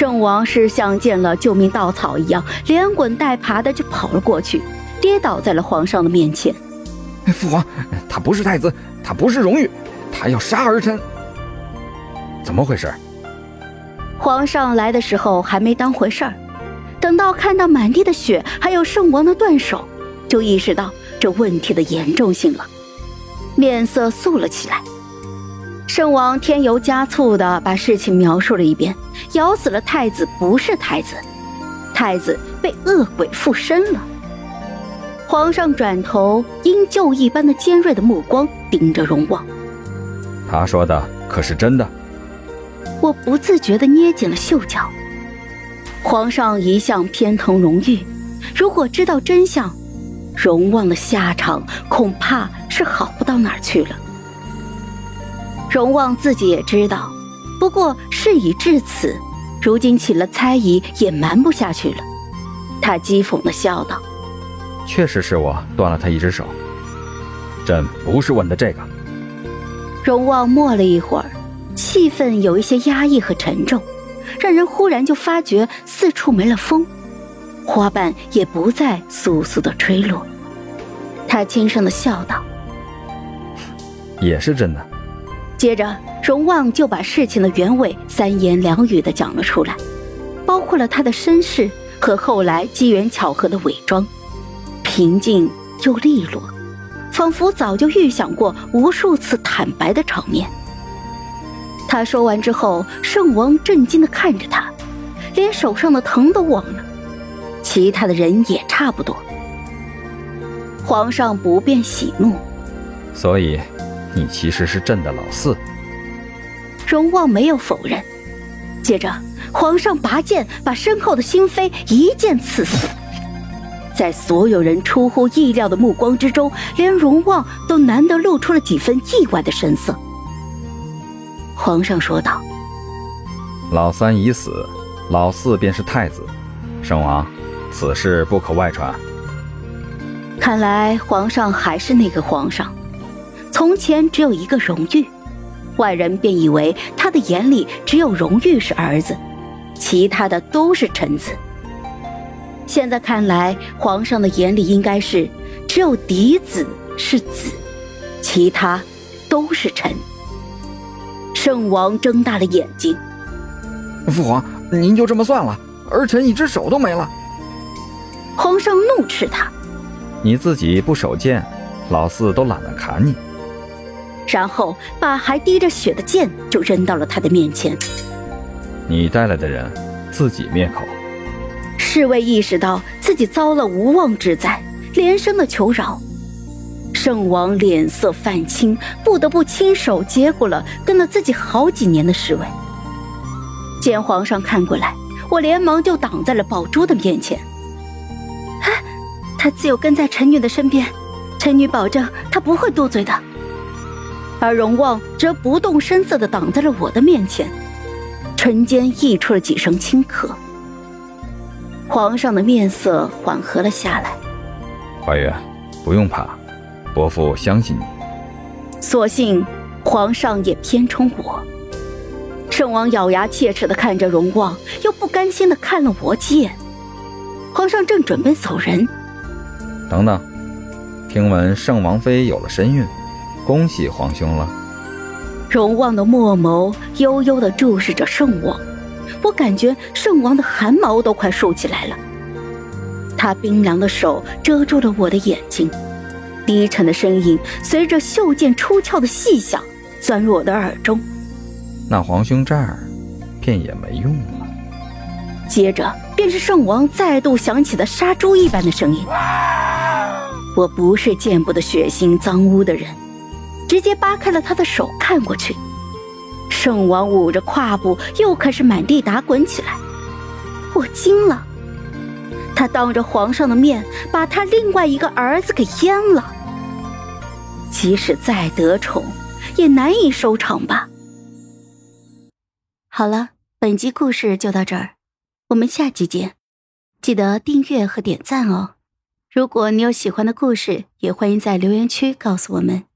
圣王是像见了救命稻草一样，连滚带爬的就跑了过去，跌倒在了皇上的面前。父皇，他不是太子，他不是荣誉，他要杀儿臣。怎么回事？皇上来的时候还没当回事儿，等到看到满地的血，还有圣王的断手，就意识到这问题的严重性了，面色肃了起来。圣王添油加醋的把事情描述了一遍，咬死了太子不是太子，太子被恶鬼附身了。皇上转头，鹰鹫一般的尖锐的目光盯着荣旺。他说的可是真的？我不自觉地捏紧了袖角。皇上一向偏疼荣誉，如果知道真相，荣旺的下场恐怕是好不到哪儿去了。荣旺自己也知道，不过事已至此，如今起了猜疑也瞒不下去了。他讥讽的笑道：“确实是我断了他一只手，朕不是问的这个。”荣旺默了一会儿，气氛有一些压抑和沉重，让人忽然就发觉四处没了风，花瓣也不再簌簌的吹落。他轻声的笑道：“也是真的。”接着，荣旺就把事情的原委三言两语的讲了出来，包括了他的身世和后来机缘巧合的伪装，平静又利落，仿佛早就预想过无数次坦白的场面。他说完之后，圣王震惊的看着他，连手上的疼都忘了，其他的人也差不多。皇上不便喜怒，所以。你其实是朕的老四，荣旺没有否认。接着，皇上拔剑，把身后的心妃一剑刺死。在所有人出乎意料的目光之中，连荣旺都难得露出了几分意外的神色。皇上说道：“老三已死，老四便是太子。圣王，此事不可外传。”看来皇上还是那个皇上。从前只有一个荣誉，外人便以为他的眼里只有荣誉是儿子，其他的都是臣子。现在看来，皇上的眼里应该是只有嫡子是子，其他都是臣。圣王睁大了眼睛：“父皇，您就这么算了？儿臣一只手都没了。”皇上怒斥他：“你自己不守剑，老四都懒得砍你。”然后把还滴着血的剑就扔到了他的面前。你带来的人，自己灭口。侍卫意识到自己遭了无妄之灾，连声的求饶。圣王脸色泛青，不得不亲手接过了跟了自己好几年的侍卫。见皇上看过来，我连忙就挡在了宝珠的面前。哎，他自有跟在臣女的身边，臣女保证他不会多嘴的。而荣旺则不动声色地挡在了我的面前，唇间溢出了几声轻咳。皇上的面色缓和了下来。华月，不用怕，伯父相信你。所幸皇上也偏宠我。圣王咬牙切齿地看着荣旺，又不甘心地看了我几眼。皇上正准备走人，等等，听闻圣王妃有了身孕。恭喜皇兄了。荣望的墨眸悠悠地注视着圣王，我感觉圣王的汗毛都快竖起来了。他冰凉的手遮住了我的眼睛，低沉的声音随着袖剑出鞘的细响钻入我的耳中。那皇兄这儿，便也没用了。接着便是圣王再度响起的杀猪一般的声音。我不是见不得血腥脏污的人。直接扒开了他的手，看过去，圣王捂着胯部，又开始满地打滚起来。我惊了，他当着皇上的面把他另外一个儿子给阉了。即使再得宠，也难以收场吧。好了，本集故事就到这儿，我们下集见，记得订阅和点赞哦。如果你有喜欢的故事，也欢迎在留言区告诉我们。